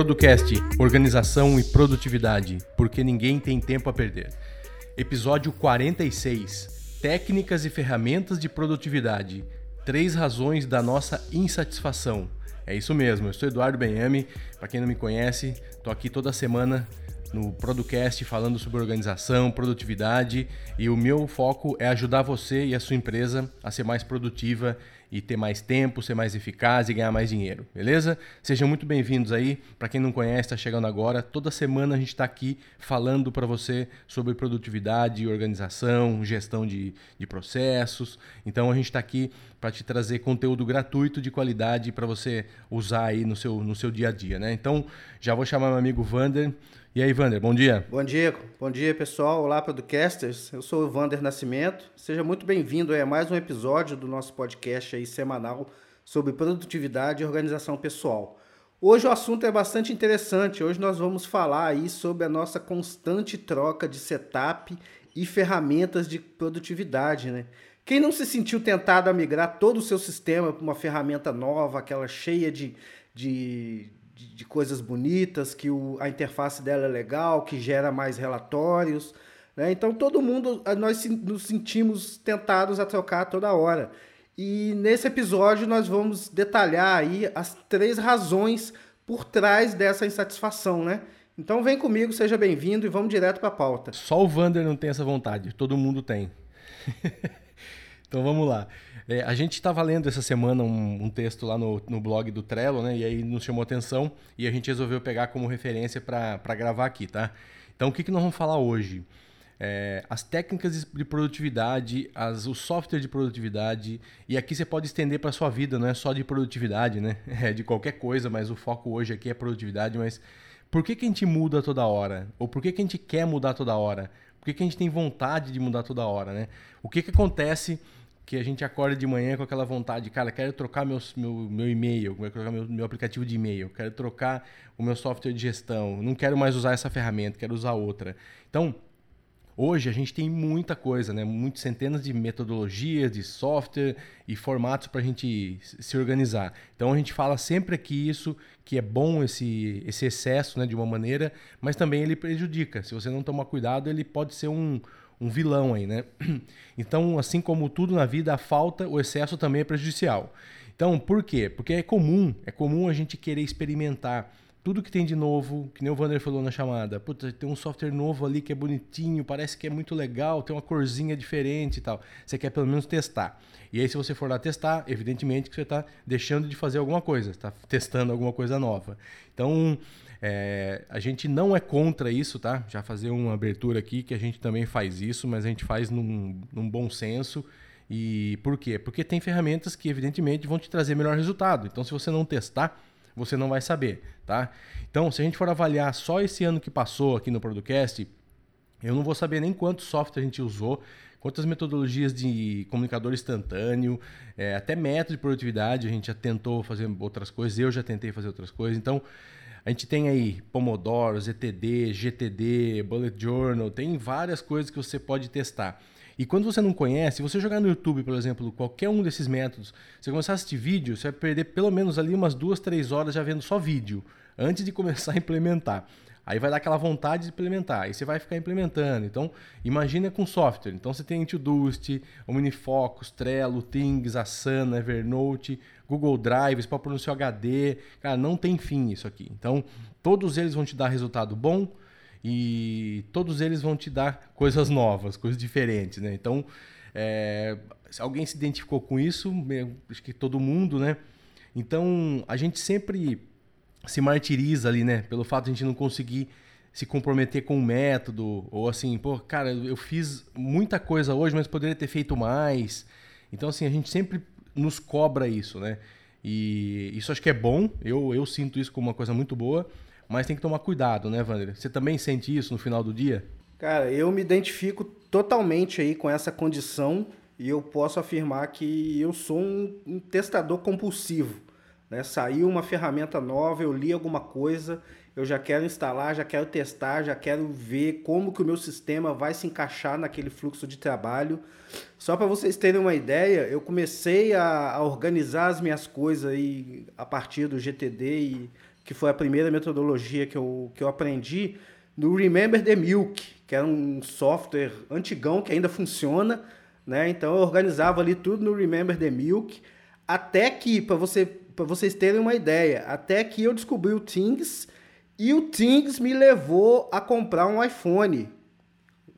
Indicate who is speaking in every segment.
Speaker 1: Producast, organização e produtividade, porque ninguém tem tempo a perder. Episódio 46: Técnicas e ferramentas de produtividade. Três razões da nossa insatisfação. É isso mesmo, eu sou Eduardo Benhame. Para quem não me conhece, tô aqui toda semana no Producast falando sobre organização, produtividade e o meu foco é ajudar você e a sua empresa a ser mais produtiva e ter mais tempo, ser mais eficaz e ganhar mais dinheiro, beleza? Sejam muito bem-vindos aí. Para quem não conhece, está chegando agora. Toda semana a gente está aqui falando para você sobre produtividade, organização, gestão de, de processos. Então a gente está aqui para te trazer conteúdo gratuito de qualidade para você usar aí no seu, no seu dia a dia, né? Então já vou chamar meu amigo Vander. E aí, Vander, bom dia.
Speaker 2: Bom dia, bom dia pessoal. Olá, podcasters. Eu sou o Vander Nascimento. Seja muito bem-vindo a mais um episódio do nosso podcast aí semanal sobre produtividade e organização pessoal. Hoje o assunto é bastante interessante. Hoje nós vamos falar aí sobre a nossa constante troca de setup e ferramentas de produtividade, né? Quem não se sentiu tentado a migrar todo o seu sistema para uma ferramenta nova, aquela cheia de, de, de, de coisas bonitas, que o, a interface dela é legal, que gera mais relatórios. Né? Então todo mundo, nós nos sentimos tentados a trocar toda hora. E nesse episódio nós vamos detalhar aí as três razões por trás dessa insatisfação, né? Então vem comigo, seja bem-vindo e vamos direto para a pauta.
Speaker 1: Só o Vander não tem essa vontade, todo mundo tem. então vamos lá. É, a gente estava lendo essa semana um, um texto lá no, no, blog do Trello, né? E aí nos chamou atenção e a gente resolveu pegar como referência para gravar aqui, tá? Então o que, que nós vamos falar hoje? É, as técnicas de produtividade, as, o software de produtividade, e aqui você pode estender para sua vida, não é só de produtividade, né? É de qualquer coisa, mas o foco hoje aqui é produtividade. Mas por que, que a gente muda toda hora? Ou por que, que a gente quer mudar toda hora? Por que, que a gente tem vontade de mudar toda hora, né? O que, que acontece que a gente acorda de manhã com aquela vontade, cara, quero trocar meu, meu, meu e-mail, quero trocar meu, meu aplicativo de e-mail, quero trocar o meu software de gestão, não quero mais usar essa ferramenta, quero usar outra. Então, hoje a gente tem muita coisa, né? Muitas centenas de metodologias, de software e formatos para a gente se organizar. Então a gente fala sempre aqui isso, que é bom esse, esse excesso né, de uma maneira, mas também ele prejudica. Se você não tomar cuidado, ele pode ser um, um vilão aí, né? Então, assim como tudo na vida, a falta, o excesso também é prejudicial. Então, por quê? Porque é comum, é comum a gente querer experimentar tudo que tem de novo, que nem o Vander falou na chamada. Puta, tem um software novo ali que é bonitinho, parece que é muito legal, tem uma corzinha diferente e tal. Você quer pelo menos testar. E aí, se você for lá testar, evidentemente que você está deixando de fazer alguma coisa, está testando alguma coisa nova. Então, é, a gente não é contra isso, tá? Já fazer uma abertura aqui que a gente também faz isso, mas a gente faz num, num bom senso. E por quê? Porque tem ferramentas que, evidentemente, vão te trazer melhor resultado. Então, se você não testar, você não vai saber, tá? Então, se a gente for avaliar só esse ano que passou aqui no Producast, eu não vou saber nem quanto software a gente usou, quantas metodologias de comunicador instantâneo, é, até método de produtividade, a gente já tentou fazer outras coisas, eu já tentei fazer outras coisas. Então, a gente tem aí Pomodoro, ZTD, GTD, Bullet Journal, tem várias coisas que você pode testar. E quando você não conhece, se você jogar no YouTube, por exemplo, qualquer um desses métodos, você começar a assistir vídeo, você vai perder pelo menos ali umas duas, três horas já vendo só vídeo, antes de começar a implementar. Aí vai dar aquela vontade de implementar, aí você vai ficar implementando. Então, imagina com software. Então, você tem Todoist, Omnifocus, Trello, Things, Asana, Evernote, Google Drive, para pôr seu HD. Cara, não tem fim isso aqui. Então, todos eles vão te dar resultado bom e todos eles vão te dar coisas novas, coisas diferentes, né? Então, é, se alguém se identificou com isso, acho que todo mundo, né? Então, a gente sempre se martiriza ali, né? Pelo fato de a gente não conseguir se comprometer com o método, ou assim, pô, cara, eu fiz muita coisa hoje, mas poderia ter feito mais. Então, assim, a gente sempre nos cobra isso, né? E isso acho que é bom, eu, eu sinto isso como uma coisa muito boa, mas tem que tomar cuidado, né, Wander? Você também sente isso no final do dia?
Speaker 2: Cara, eu me identifico totalmente aí com essa condição e eu posso afirmar que eu sou um, um testador compulsivo. Né? Saiu uma ferramenta nova, eu li alguma coisa, eu já quero instalar, já quero testar, já quero ver como que o meu sistema vai se encaixar naquele fluxo de trabalho. Só para vocês terem uma ideia, eu comecei a, a, organizar as minhas coisas aí a partir do GTD e que foi a primeira metodologia que eu, que eu aprendi, no Remember the Milk, que era um software antigão que ainda funciona, né? Então eu organizava ali tudo no Remember the Milk, até que, para você, vocês terem uma ideia, até que eu descobri o Things e o Things me levou a comprar um iPhone.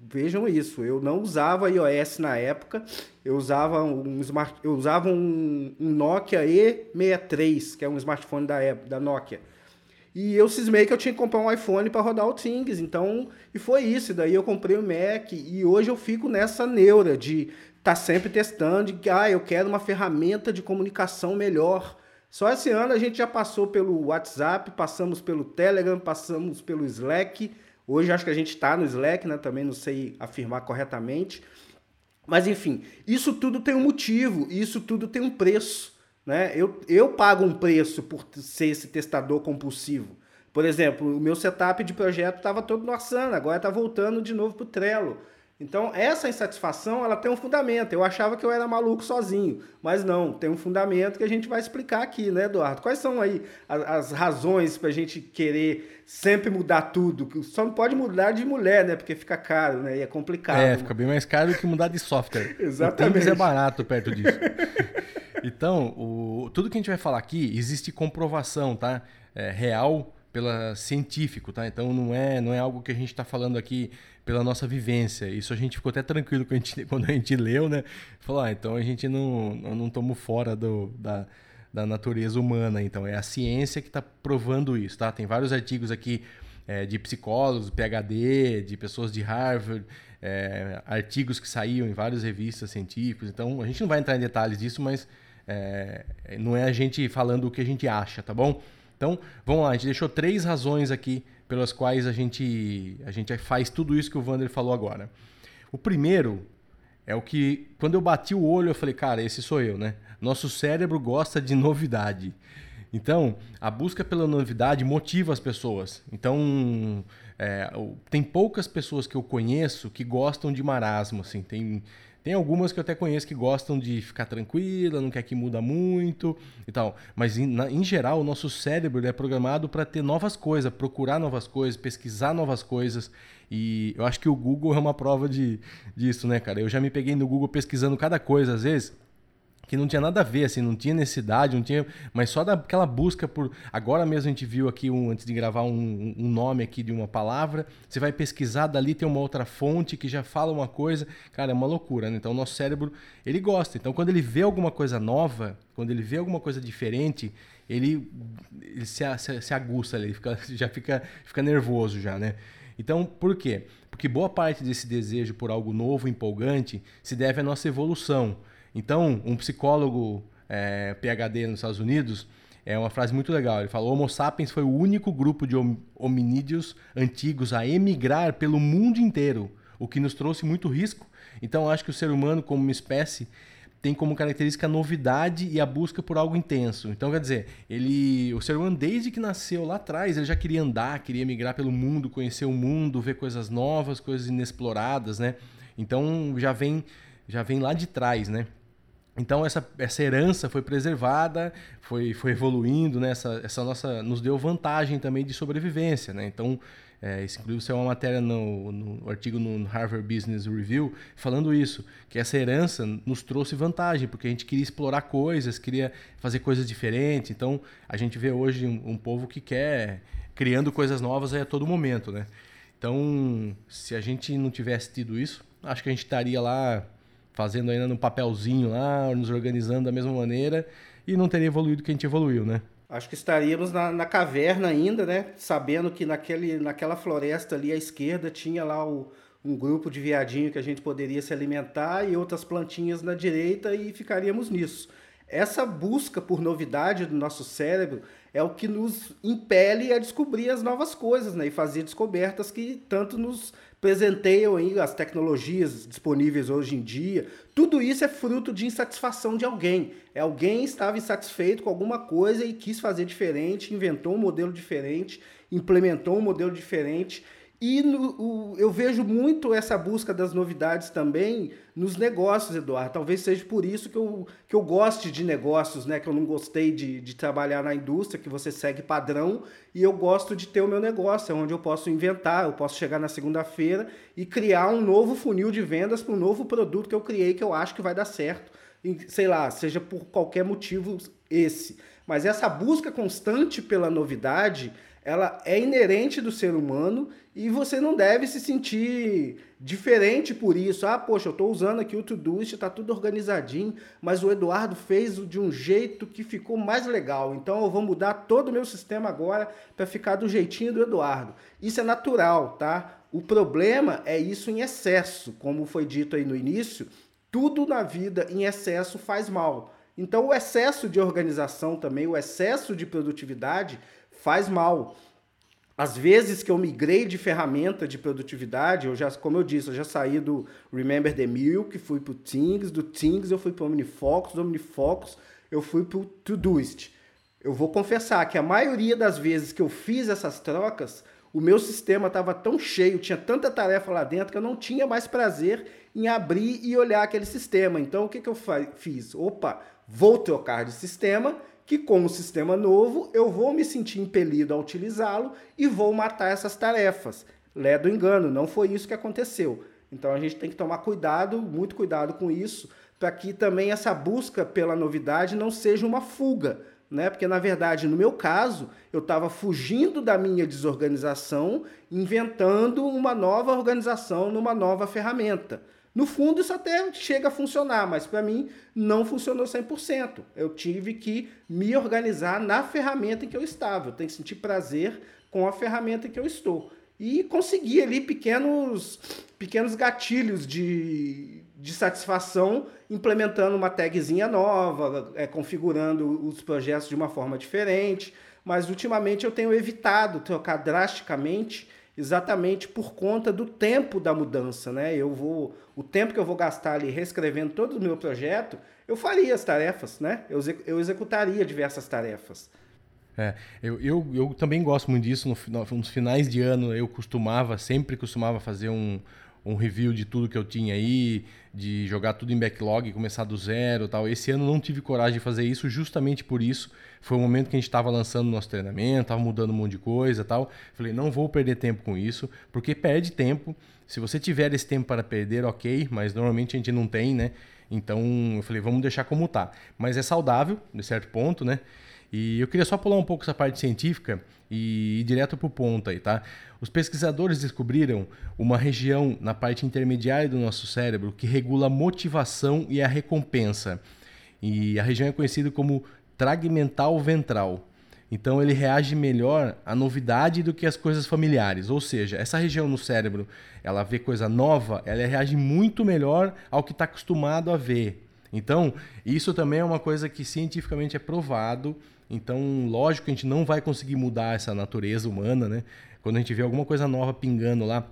Speaker 2: Vejam isso, eu não usava iOS na época, eu usava um, smart, eu usava um, um Nokia E63, que é um smartphone da, da Nokia. E eu cismei que eu tinha que comprar um iPhone para rodar o Things, então, e foi isso. Daí eu comprei o Mac e hoje eu fico nessa neura de estar tá sempre testando, de que ah, eu quero uma ferramenta de comunicação melhor. Só esse ano a gente já passou pelo WhatsApp, passamos pelo Telegram, passamos pelo Slack. Hoje acho que a gente está no Slack, né? Também não sei afirmar corretamente. Mas enfim, isso tudo tem um motivo, isso tudo tem um preço. Né? Eu, eu pago um preço por ser esse testador compulsivo. Por exemplo, o meu setup de projeto estava todo no Asana, agora está voltando de novo para o Trello. Então, essa insatisfação ela tem um fundamento. Eu achava que eu era maluco sozinho, mas não, tem um fundamento que a gente vai explicar aqui, né, Eduardo? Quais são aí as, as razões para a gente querer sempre mudar tudo? Só não pode mudar de mulher, né? Porque fica caro, né? E é complicado.
Speaker 1: É, fica bem mais caro do que mudar de software.
Speaker 2: Exatamente.
Speaker 1: O é barato perto disso. Então, o, tudo que a gente vai falar aqui existe comprovação, tá? É, real pela científico, tá? Então não é não é algo que a gente está falando aqui pela nossa vivência. Isso a gente ficou até tranquilo quando a gente, quando a gente leu, né? Falou, ah, então a gente não não estamos fora do, da, da natureza humana. Então é a ciência que está provando isso, tá? Tem vários artigos aqui é, de psicólogos, PhD, de pessoas de Harvard, é, artigos que saíam em várias revistas científicas. Então a gente não vai entrar em detalhes disso, mas é, não é a gente falando o que a gente acha, tá bom? Então, vamos lá, a gente deixou três razões aqui pelas quais a gente, a gente faz tudo isso que o Vander falou agora. O primeiro é o que, quando eu bati o olho, eu falei, cara, esse sou eu, né? Nosso cérebro gosta de novidade. Então, a busca pela novidade motiva as pessoas. Então, é, tem poucas pessoas que eu conheço que gostam de marasmo, assim. Tem tem algumas que eu até conheço que gostam de ficar tranquila, não quer que muda muito e tal. Mas em, na, em geral, o nosso cérebro é programado para ter novas coisas, procurar novas coisas, pesquisar novas coisas. E eu acho que o Google é uma prova de, disso, né, cara? Eu já me peguei no Google pesquisando cada coisa, às vezes que não tinha nada a ver, assim, não tinha necessidade, não tinha, mas só daquela busca por. Agora mesmo a gente viu aqui, um, antes de gravar, um, um nome aqui de uma palavra, você vai pesquisar, dali tem uma outra fonte que já fala uma coisa, cara, é uma loucura, né? Então o nosso cérebro, ele gosta. Então quando ele vê alguma coisa nova, quando ele vê alguma coisa diferente, ele, ele se, se, se aguça ali, fica, já fica, fica nervoso já, né? Então, por quê? Porque boa parte desse desejo por algo novo, empolgante, se deve à nossa evolução. Então, um psicólogo é, PhD nos Estados Unidos é uma frase muito legal. Ele falou: Homo sapiens foi o único grupo de hominídeos antigos a emigrar pelo mundo inteiro, o que nos trouxe muito risco. Então, acho que o ser humano, como uma espécie, tem como característica a novidade e a busca por algo intenso. Então, quer dizer, ele, o ser humano, desde que nasceu lá atrás, ele já queria andar, queria migrar pelo mundo, conhecer o mundo, ver coisas novas, coisas inexploradas, né? Então, já vem, já vem lá de trás, né? Então essa, essa herança foi preservada, foi, foi evoluindo, né? essa, essa nossa nos deu vantagem também de sobrevivência. Né? Então, é, isso inclusive é uma matéria no, no, artigo no Harvard Business Review falando isso, que essa herança nos trouxe vantagem, porque a gente queria explorar coisas, queria fazer coisas diferentes. Então, a gente vê hoje um, um povo que quer criando coisas novas a todo momento. Né? Então, se a gente não tivesse tido isso, acho que a gente estaria lá fazendo ainda no papelzinho lá, nos organizando da mesma maneira e não teria evoluído que a gente evoluiu, né?
Speaker 2: Acho que estaríamos na, na caverna ainda, né? Sabendo que naquele, naquela floresta ali à esquerda tinha lá o, um grupo de viadinho que a gente poderia se alimentar e outras plantinhas na direita e ficaríamos nisso. Essa busca por novidade do nosso cérebro é o que nos impele a descobrir as novas coisas, né? E fazer descobertas que tanto nos presenteiam aí as tecnologias disponíveis hoje em dia. Tudo isso é fruto de insatisfação de alguém. É alguém estava insatisfeito com alguma coisa e quis fazer diferente, inventou um modelo diferente, implementou um modelo diferente E no, o, eu vejo muito essa busca das novidades também nos negócios, Eduardo. Talvez seja por isso que eu, que eu goste de negócios, né? Que eu não gostei de, de trabalhar na indústria, que você segue padrão, e eu gosto de ter o meu negócio, é onde eu posso inventar, eu posso chegar na segunda-feira e criar um novo funil de vendas para um novo produto que eu criei que eu acho que vai dar certo. E, sei lá, seja por qualquer motivo esse. Mas essa busca constante pela novidade ela é inerente do ser humano e você não deve se sentir diferente por isso. Ah, poxa, eu estou usando aqui o Todoist, está tudo organizadinho, mas o Eduardo fez de um jeito que ficou mais legal. Então eu vou mudar todo o meu sistema agora para ficar do jeitinho do Eduardo. Isso é natural, tá? O problema é isso em excesso, como foi dito aí no início. Tudo na vida em excesso faz mal. Então o excesso de organização também, o excesso de produtividade faz mal. Às vezes que eu migrei de ferramenta de produtividade, eu já, como eu disse, eu já saí do Remember the Milk, fui para o Things, do Things eu fui para o OmniFocus, do OmniFocus eu fui para o Todoist. Eu vou confessar que a maioria das vezes que eu fiz essas trocas, o meu sistema estava tão cheio, tinha tanta tarefa lá dentro que eu não tinha mais prazer em abrir e olhar aquele sistema. Então o que, que eu fiz? Opa, vou trocar de sistema que com o sistema novo eu vou me sentir impelido a utilizá-lo e vou matar essas tarefas. Lé do engano, não foi isso que aconteceu. Então a gente tem que tomar cuidado, muito cuidado com isso, para que também essa busca pela novidade não seja uma fuga, né? Porque na verdade, no meu caso, eu estava fugindo da minha desorganização, inventando uma nova organização numa nova ferramenta. No fundo, isso até chega a funcionar, mas para mim não funcionou 100%. Eu tive que me organizar na ferramenta em que eu estava. Eu tenho que sentir prazer com a ferramenta em que eu estou. E conseguir ali pequenos, pequenos gatilhos de, de satisfação implementando uma tagzinha nova, é, configurando os projetos de uma forma diferente. Mas ultimamente eu tenho evitado trocar drasticamente exatamente por conta do tempo da mudança, né? Eu vou, o tempo que eu vou gastar ali reescrevendo todo o meu projeto, eu faria as tarefas, né? Eu, eu executaria diversas tarefas.
Speaker 1: É, eu, eu, eu também gosto muito disso. No, nos finais de ano eu costumava, sempre costumava fazer um, um review de tudo que eu tinha aí, de jogar tudo em backlog, começar do zero tal. Esse ano não tive coragem de fazer isso, justamente por isso. Foi o momento que a gente estava lançando nosso treinamento, estava mudando um monte de coisa tal. Falei, não vou perder tempo com isso, porque perde tempo. Se você tiver esse tempo para perder, ok, mas normalmente a gente não tem, né? Então eu falei, vamos deixar como tá. Mas é saudável, de certo ponto, né? E eu queria só pular um pouco essa parte científica e ir direto para o ponto aí, tá? Os pesquisadores descobriram uma região na parte intermediária do nosso cérebro que regula a motivação e a recompensa. E a região é conhecida como tragmental ventral. Então ele reage melhor à novidade do que às coisas familiares. Ou seja, essa região no cérebro, ela vê coisa nova, ela reage muito melhor ao que está acostumado a ver. Então, isso também é uma coisa que cientificamente é provado então, lógico que a gente não vai conseguir mudar essa natureza humana, né? Quando a gente vê alguma coisa nova pingando lá,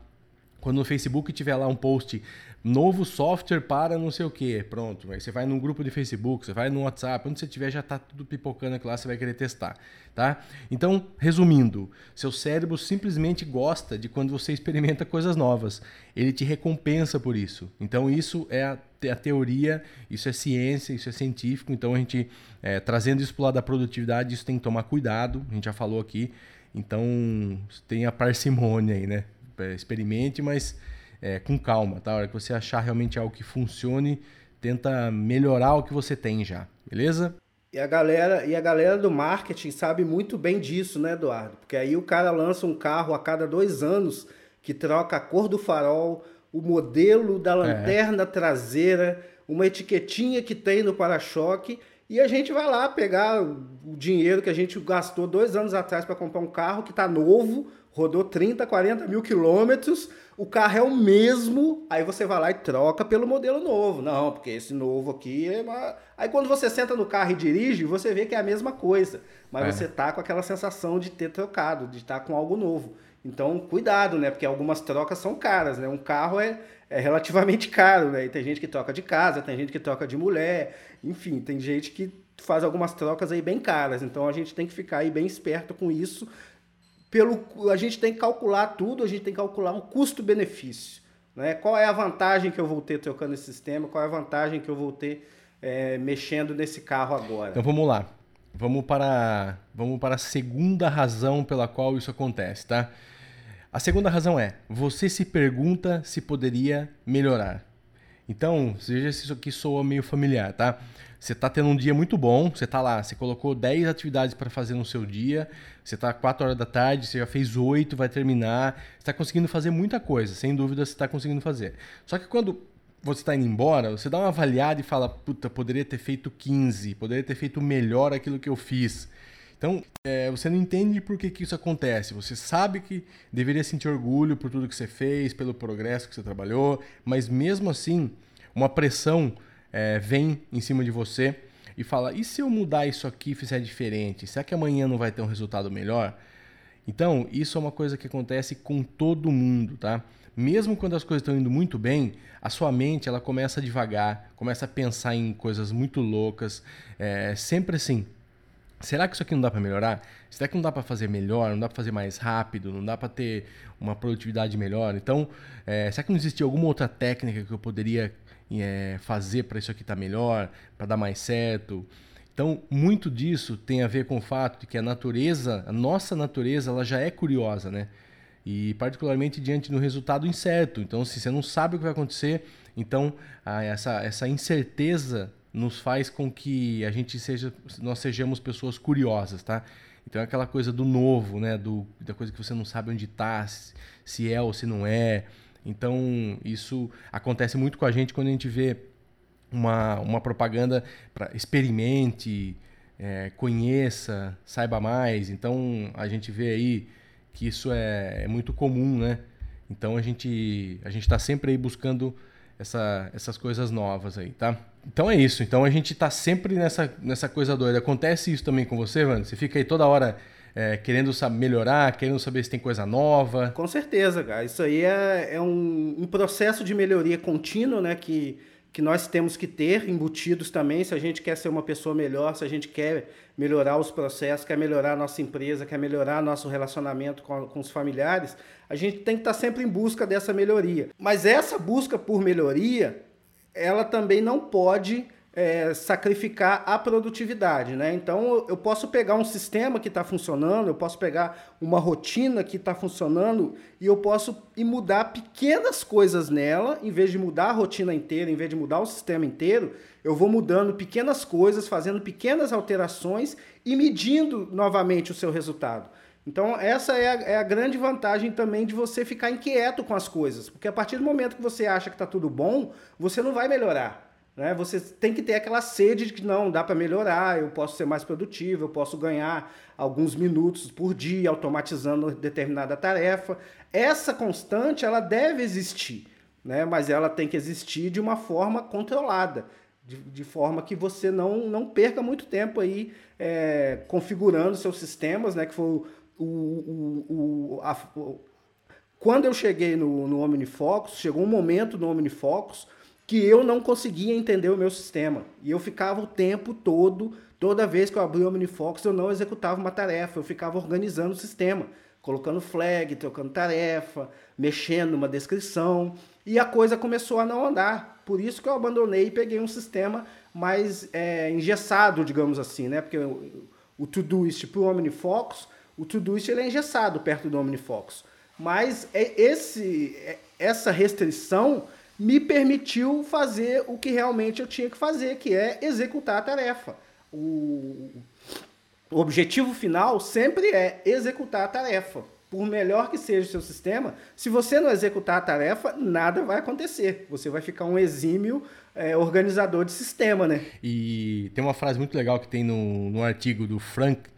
Speaker 1: quando no Facebook tiver lá um post novo software para não sei o que, pronto. Aí você vai num grupo de Facebook, você vai no WhatsApp, onde você tiver já está tudo pipocando aqui lá, você vai querer testar, tá? Então, resumindo, seu cérebro simplesmente gosta de quando você experimenta coisas novas. Ele te recompensa por isso. Então, isso é a, a teoria, isso é ciência, isso é científico. Então, a gente é, trazendo isso para o lado da produtividade, isso tem que tomar cuidado. A gente já falou aqui. Então, tenha parcimônia aí, né? É, experimente, mas é, com calma, tá? A hora que você achar realmente algo que funcione, tenta melhorar o que você tem já, beleza?
Speaker 2: E a galera, e a galera do marketing sabe muito bem disso, né, Eduardo? Porque aí o cara lança um carro a cada dois anos que troca a cor do farol, o modelo da é. lanterna é. traseira, uma etiquetinha que tem no para-choque e a gente vai lá pegar o dinheiro que a gente gastou dois anos atrás para comprar um carro que está novo, rodou 30, 40 mil quilômetros, o carro é o mesmo, aí você vai lá e troca pelo modelo novo. Não, porque esse novo aqui é uma... Aí quando você senta no carro e dirige, você vê que é a mesma coisa, mas é. você tá com aquela sensação de ter trocado, de estar tá com algo novo. Então, cuidado, né? Porque algumas trocas são caras, né? Um carro é, é relativamente caro, né? E tem gente que troca de casa, tem gente que troca de mulher, enfim, tem gente que faz algumas trocas aí bem caras. Então a gente tem que ficar aí bem esperto com isso pelo a gente tem que calcular tudo, a gente tem que calcular um custo-benefício. Né? Qual é a vantagem que eu vou ter trocando esse sistema? Qual é a vantagem que eu vou ter é, mexendo nesse carro agora?
Speaker 1: Então vamos lá. Vamos para, vamos para a segunda razão pela qual isso acontece, tá? A segunda razão é: você se pergunta se poderia melhorar. Então, veja se isso aqui soa meio familiar, tá? Você está tendo um dia muito bom, você está lá, você colocou 10 atividades para fazer no seu dia, você está 4 horas da tarde, você já fez 8, vai terminar, você está conseguindo fazer muita coisa, sem dúvida você está conseguindo fazer. Só que quando você está indo embora, você dá uma avaliada e fala, puta, poderia ter feito 15, poderia ter feito melhor aquilo que eu fiz. Então, é, você não entende por que, que isso acontece. Você sabe que deveria sentir orgulho por tudo que você fez, pelo progresso que você trabalhou, mas mesmo assim, uma pressão é, vem em cima de você e fala: e se eu mudar isso aqui e fizer diferente? Será que amanhã não vai ter um resultado melhor? Então, isso é uma coisa que acontece com todo mundo, tá? Mesmo quando as coisas estão indo muito bem, a sua mente ela começa devagar, começa a pensar em coisas muito loucas, é, sempre assim. Será que isso aqui não dá para melhorar? Será que não dá para fazer melhor? Não dá para fazer mais rápido? Não dá para ter uma produtividade melhor? Então, é, será que não existe alguma outra técnica que eu poderia é, fazer para isso aqui estar tá melhor, para dar mais certo? Então, muito disso tem a ver com o fato de que a natureza, a nossa natureza, ela já é curiosa, né? E particularmente diante do resultado incerto. Então, se você não sabe o que vai acontecer, então essa, essa incerteza nos faz com que a gente seja, nós sejamos pessoas curiosas, tá? Então é aquela coisa do novo, né? Do, da coisa que você não sabe onde está, se é ou se não é. Então isso acontece muito com a gente quando a gente vê uma, uma propaganda para experimente, é, conheça, saiba mais. Então a gente vê aí que isso é, é muito comum, né? Então a gente a gente está sempre aí buscando essa, essas coisas novas aí, tá? Então é isso. Então a gente tá sempre nessa, nessa coisa doida. Acontece isso também com você, mano? Você fica aí toda hora é, querendo melhorar, querendo saber se tem coisa nova.
Speaker 2: Com certeza, cara. Isso aí é, é um, um processo de melhoria contínuo, né? Que, que nós temos que ter embutidos também. Se a gente quer ser uma pessoa melhor, se a gente quer melhorar os processos, quer melhorar a nossa empresa, quer melhorar nosso relacionamento com, com os familiares, a gente tem que estar sempre em busca dessa melhoria. Mas essa busca por melhoria ela também não pode é, sacrificar a produtividade, né? Então eu posso pegar um sistema que está funcionando, eu posso pegar uma rotina que está funcionando e eu posso ir mudar pequenas coisas nela, em vez de mudar a rotina inteira, em vez de mudar o sistema inteiro, eu vou mudando pequenas coisas, fazendo pequenas alterações e medindo novamente o seu resultado. Então, essa é a, é a, grande vantagem também de você ficar inquieto com as coisas. Porque a partir do momento que você acha que está tudo bom, você não vai melhorar. Né? Você tem que ter aquela sede de que não, dá para melhorar, eu posso ser mais produtivo, eu posso ganhar alguns minutos por dia automatizando determinada tarefa. Essa constante, ela deve existir, né? mas ela tem que existir de uma forma controlada. De, de, forma que você não, não perca muito tempo aí é, configurando seus sistemas, né? Que foi o, o, o, a, quando eu cheguei no, no OmniFocus, chegou um momento no OmniFocus que eu não conseguia entender o meu sistema. E eu ficava o tempo todo, toda vez que eu abria o OmniFocus, eu não executava uma tarefa, eu ficava organizando o sistema, colocando flag, trocando tarefa, mexendo numa descrição, e a coisa começou a não andar. Por isso que eu abandonei e peguei um sistema mais é, engessado, digamos assim, né? Porque o, o Todoist para o OmniFocus o Todoist ele é engessado perto do OmniFocus. Mas é esse, é, essa restrição me permitiu fazer o que realmente eu tinha que fazer, que é executar a tarefa. O, o objetivo final sempre é executar a tarefa. Por melhor que seja o seu sistema, se você não executar a tarefa, nada vai acontecer. Você vai ficar um exímio é, organizador de sistema, né?
Speaker 1: E tem uma frase muito legal que tem no, no artigo do Frank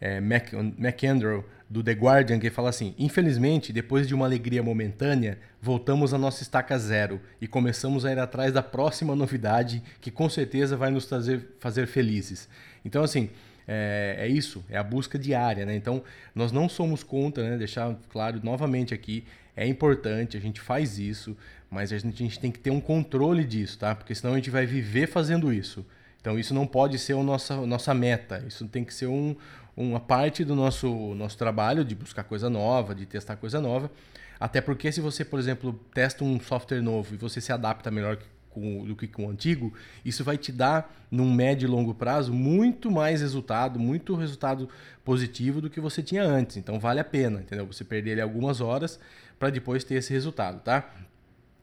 Speaker 1: é, Mac, McAndrew, do The Guardian, que fala assim: Infelizmente, depois de uma alegria momentânea, voltamos à nossa estaca zero e começamos a ir atrás da próxima novidade que com certeza vai nos trazer, fazer felizes. Então, assim, é, é, isso, é a busca diária, né? Então, nós não somos contra, né? Deixar claro novamente aqui, é importante, a gente faz isso, mas a gente, a gente tem que ter um controle disso, tá? Porque senão a gente vai viver fazendo isso. Então isso não pode ser a nossa, nossa meta, isso tem que ser um, uma parte do nosso, nosso trabalho de buscar coisa nova, de testar coisa nova. Até porque se você, por exemplo, testa um software novo e você se adapta melhor com, do que com o antigo, isso vai te dar, num médio e longo prazo, muito mais resultado, muito resultado positivo do que você tinha antes. Então vale a pena, entendeu? Você perder algumas horas para depois ter esse resultado, tá?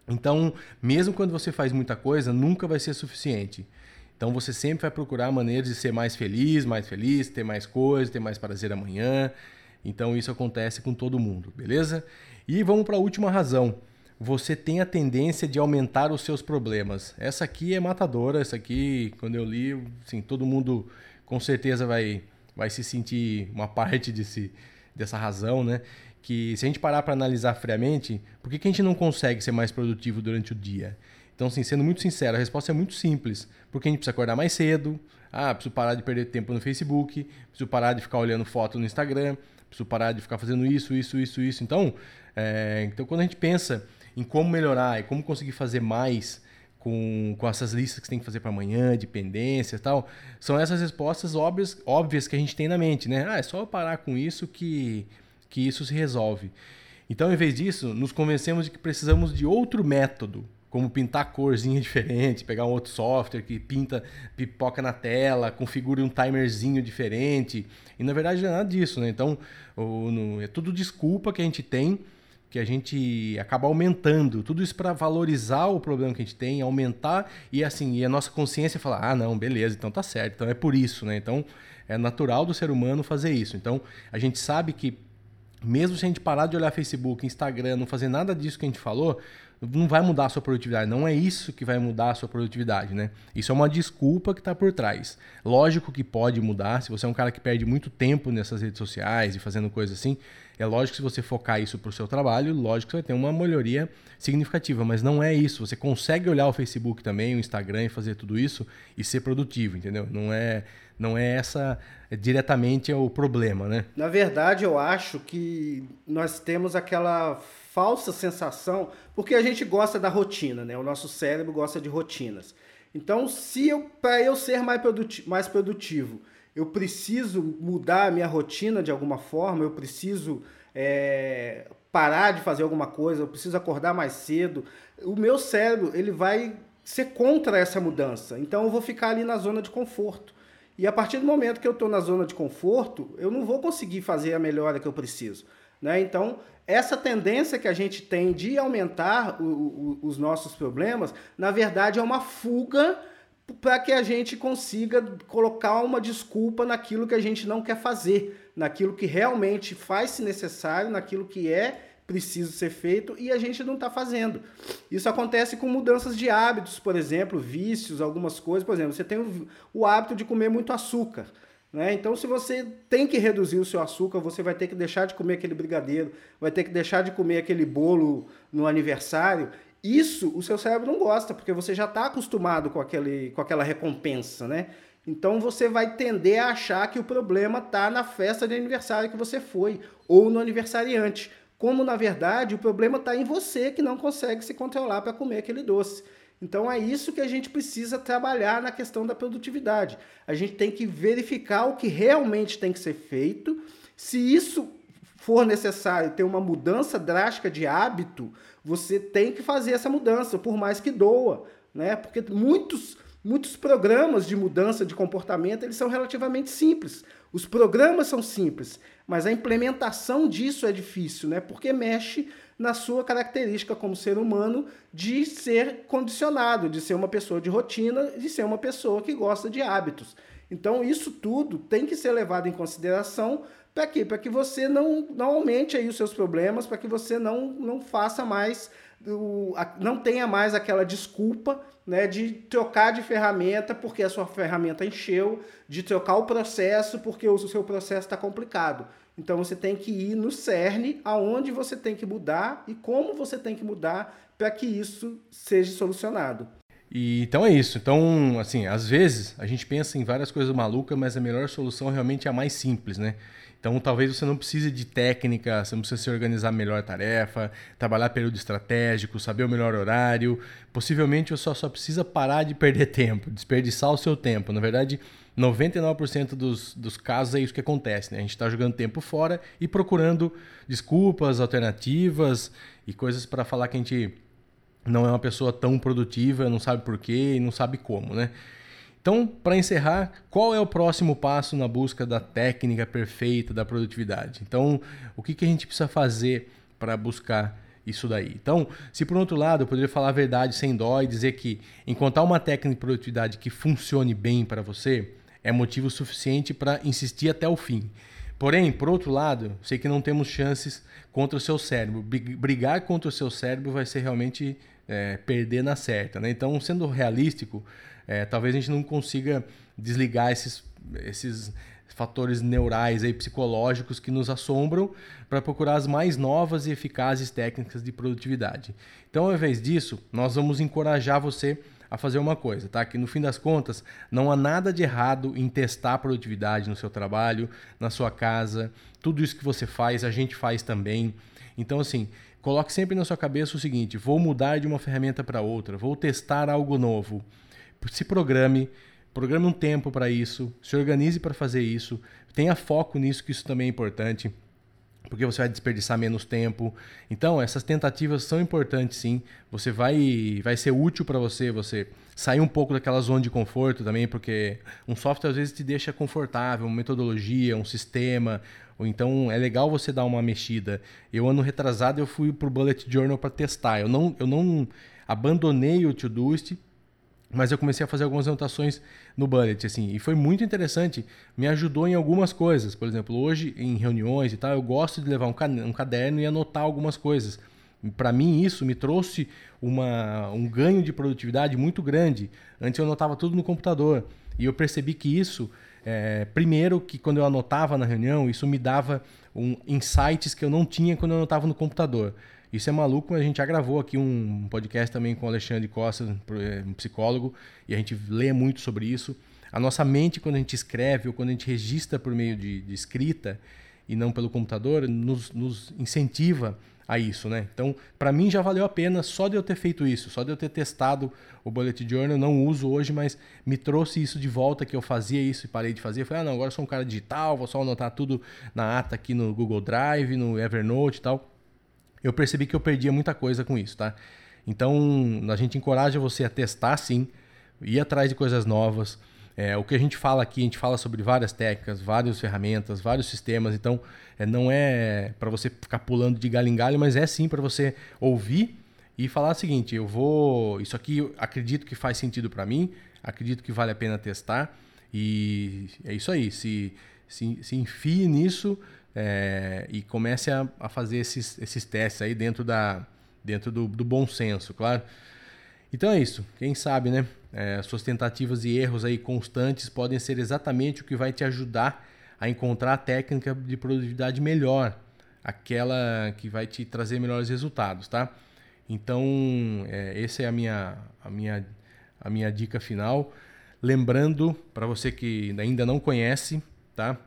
Speaker 1: Então, mesmo quando você faz muita coisa, nunca vai ser suficiente. Então você sempre vai procurar maneiras de ser mais feliz, mais feliz, ter mais coisas, ter mais prazer amanhã. Então isso acontece com todo mundo, beleza? E vamos para a última razão você tem a tendência de aumentar os seus problemas. Essa aqui é matadora, essa aqui, quando eu li, assim, todo mundo com certeza vai, vai se sentir uma parte desse, dessa razão, né? Que se a gente parar para analisar friamente, por que, que a gente não consegue ser mais produtivo durante o dia? Então, assim, sendo muito sincero, a resposta é muito simples. Porque a gente precisa acordar mais cedo, ah, preciso parar de perder tempo no Facebook, preciso parar de ficar olhando foto no Instagram, preciso parar de ficar fazendo isso, isso, isso, isso. Então, é, então quando a gente pensa em como melhorar e como conseguir fazer mais com, com essas listas que você tem que fazer para amanhã, de pendências e tal, são essas respostas óbvias, óbvias que a gente tem na mente, né? Ah, é só parar com isso que, que isso se resolve. Então, em vez disso, nos convencemos de que precisamos de outro método, como pintar corzinha diferente, pegar um outro software que pinta, pipoca na tela, configure um timerzinho diferente. E na verdade não é nada disso, né? Então, o, no, é tudo desculpa que a gente tem que a gente acaba aumentando tudo isso para valorizar o problema que a gente tem, aumentar e assim, e a nossa consciência falar: "Ah, não, beleza, então tá certo". Então é por isso, né? Então é natural do ser humano fazer isso. Então a gente sabe que mesmo se a gente parar de olhar Facebook, Instagram, não fazer nada disso que a gente falou, não vai mudar a sua produtividade. Não é isso que vai mudar a sua produtividade, né? Isso é uma desculpa que está por trás. Lógico que pode mudar. Se você é um cara que perde muito tempo nessas redes sociais e fazendo coisas assim, é lógico que se você focar isso para o seu trabalho, lógico que você vai ter uma melhoria significativa, mas não é isso. Você consegue olhar o Facebook também, o Instagram e fazer tudo isso e ser produtivo, entendeu? Não é, não é essa é diretamente o problema, né?
Speaker 2: Na verdade, eu acho que nós temos aquela falsa sensação, porque a gente gosta da rotina, né? O nosso cérebro gosta de rotinas. Então, se eu para eu ser mais produtivo, mais produtivo eu preciso mudar a minha rotina de alguma forma, eu preciso é, parar de fazer alguma coisa, eu preciso acordar mais cedo. O meu cérebro ele vai ser contra essa mudança. Então eu vou ficar ali na zona de conforto. E a partir do momento que eu estou na zona de conforto, eu não vou conseguir fazer a melhora que eu preciso. Né? Então, essa tendência que a gente tem de aumentar o, o, os nossos problemas, na verdade, é uma fuga para que a gente consiga colocar uma desculpa naquilo que a gente não quer fazer, naquilo que realmente faz-se necessário, naquilo que é preciso ser feito e a gente não está fazendo. Isso acontece com mudanças de hábitos, por exemplo, vícios, algumas coisas. Por exemplo, você tem o, o hábito de comer muito açúcar. Né? Então, se você tem que reduzir o seu açúcar, você vai ter que deixar de comer aquele brigadeiro, vai ter que deixar de comer aquele bolo no aniversário. Isso o seu cérebro não gosta, porque você já está acostumado com, aquele, com aquela recompensa, né? Então você vai tender a achar que o problema está na festa de aniversário que você foi, ou no aniversariante. Como na verdade o problema está em você que não consegue se controlar para comer aquele doce. Então é isso que a gente precisa trabalhar na questão da produtividade. A gente tem que verificar o que realmente tem que ser feito. Se isso for necessário ter uma mudança drástica de hábito, você tem que fazer essa mudança, por mais que doa, né? Porque muitos muitos programas de mudança de comportamento, eles são relativamente simples. Os programas são simples, mas a implementação disso é difícil, né? Porque mexe na sua característica como ser humano de ser condicionado, de ser uma pessoa de rotina, de ser uma pessoa que gosta de hábitos. Então, isso tudo tem que ser levado em consideração para quê? Para que você não, não aumente aí os seus problemas, para que você não, não faça mais, não tenha mais aquela desculpa né, de trocar de ferramenta porque a sua ferramenta encheu, de trocar o processo porque o seu processo está complicado. Então você tem que ir no cerne aonde você tem que mudar e como você tem que mudar para que isso seja solucionado.
Speaker 1: E, então é isso. Então, assim, às vezes a gente pensa em várias coisas malucas, mas a melhor solução realmente é a mais simples, né? Então, talvez você não precise de técnica, você não precisa se organizar melhor a tarefa, trabalhar período estratégico, saber o melhor horário. Possivelmente você só, só precisa parar de perder tempo, desperdiçar o seu tempo. Na verdade, 99% dos, dos casos é isso que acontece. Né? A gente está jogando tempo fora e procurando desculpas, alternativas e coisas para falar que a gente não é uma pessoa tão produtiva, não sabe porquê e não sabe como, né? Então, para encerrar, qual é o próximo passo na busca da técnica perfeita da produtividade? Então, o que, que a gente precisa fazer para buscar isso daí? Então, se por outro lado eu poderia falar a verdade sem dó e dizer que encontrar uma técnica de produtividade que funcione bem para você é motivo suficiente para insistir até o fim. Porém, por outro lado, sei que não temos chances contra o seu cérebro. Brigar contra o seu cérebro vai ser realmente é, perder na certa. Né? Então, sendo realístico, é, talvez a gente não consiga desligar esses, esses fatores neurais aí, psicológicos que nos assombram para procurar as mais novas e eficazes técnicas de produtividade. Então, ao invés disso, nós vamos encorajar você a fazer uma coisa, tá? Que no fim das contas não há nada de errado em testar a produtividade no seu trabalho, na sua casa, tudo isso que você faz, a gente faz também. Então, assim, coloque sempre na sua cabeça o seguinte: vou mudar de uma ferramenta para outra, vou testar algo novo se programe, programe um tempo para isso, se organize para fazer isso, tenha foco nisso, que isso também é importante, porque você vai desperdiçar menos tempo. Então, essas tentativas são importantes sim. Você vai vai ser útil para você, você sair um pouco daquela zona de conforto também, porque um software às vezes te deixa confortável, uma metodologia, um sistema, ou então é legal você dar uma mexida. Eu ano retrasado eu fui pro Bullet Journal para testar. Eu não eu não abandonei o Todoist mas eu comecei a fazer algumas anotações no bullet, assim, e foi muito interessante, me ajudou em algumas coisas. Por exemplo, hoje em reuniões e tal, eu gosto de levar um caderno e anotar algumas coisas. Para mim isso me trouxe uma, um ganho de produtividade muito grande. Antes eu anotava tudo no computador e eu percebi que isso, é, primeiro que quando eu anotava na reunião, isso me dava um, insights que eu não tinha quando eu anotava no computador. Isso é maluco, a gente já gravou aqui um podcast também com o Alexandre Costa, é, um psicólogo, e a gente lê muito sobre isso. A nossa mente, quando a gente escreve ou quando a gente registra por meio de, de escrita e não pelo computador, nos, nos incentiva a isso, né? Então, para mim já valeu a pena só de eu ter feito isso, só de eu ter testado o Bullet Journal, não uso hoje, mas me trouxe isso de volta que eu fazia isso e parei de fazer. Eu falei, ah, não, agora sou um cara digital, vou só anotar tudo na ata aqui no Google Drive, no Evernote e tal eu percebi que eu perdia muita coisa com isso, tá? Então, a gente encoraja você a testar sim, ir atrás de coisas novas. É, o que a gente fala aqui, a gente fala sobre várias técnicas, várias ferramentas, vários sistemas. Então, é, não é para você ficar pulando de galho em galho, mas é sim para você ouvir e falar o seguinte: eu vou. Isso aqui acredito que faz sentido para mim, acredito que vale a pena testar. E é isso aí. Se, se, se enfie nisso, é, e comece a, a, fazer esses, esses testes aí dentro, da, dentro do, do bom senso, claro. Então é isso. Quem sabe, né? É, suas tentativas e erros aí constantes podem ser exatamente o que vai te ajudar a encontrar a técnica de produtividade melhor, aquela que vai te trazer melhores resultados, tá? Então, é, essa é a minha, a minha, a minha dica final. Lembrando, para você que ainda não conhece, tá?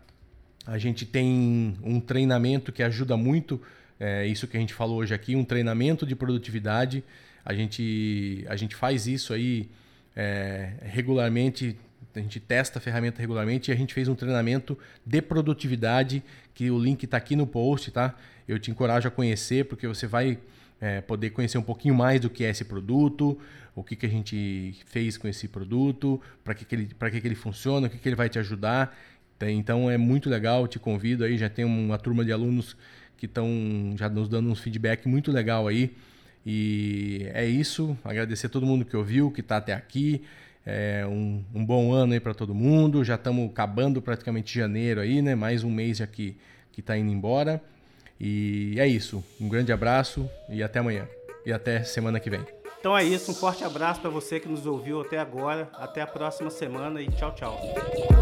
Speaker 1: A gente tem um treinamento que ajuda muito, é, isso que a gente falou hoje aqui, um treinamento de produtividade. A gente, a gente faz isso aí é, regularmente, a gente testa a ferramenta regularmente e a gente fez um treinamento de produtividade, que o link está aqui no post, tá? Eu te encorajo a conhecer, porque você vai é, poder conhecer um pouquinho mais do que é esse produto, o que, que a gente fez com esse produto, para que, que, ele, que, que ele funciona, o que, que ele vai te ajudar. Então é muito legal, te convido aí, já tem uma turma de alunos que estão já nos dando uns feedback muito legal aí. E é isso, agradecer a todo mundo que ouviu, que está até aqui. É um, um, bom ano aí para todo mundo. Já estamos acabando praticamente janeiro aí, né? Mais um mês aqui que está indo embora. E é isso. Um grande abraço e até amanhã. E até semana que vem.
Speaker 2: Então é isso. Um forte abraço para você que nos ouviu até agora. Até a próxima semana e tchau, tchau.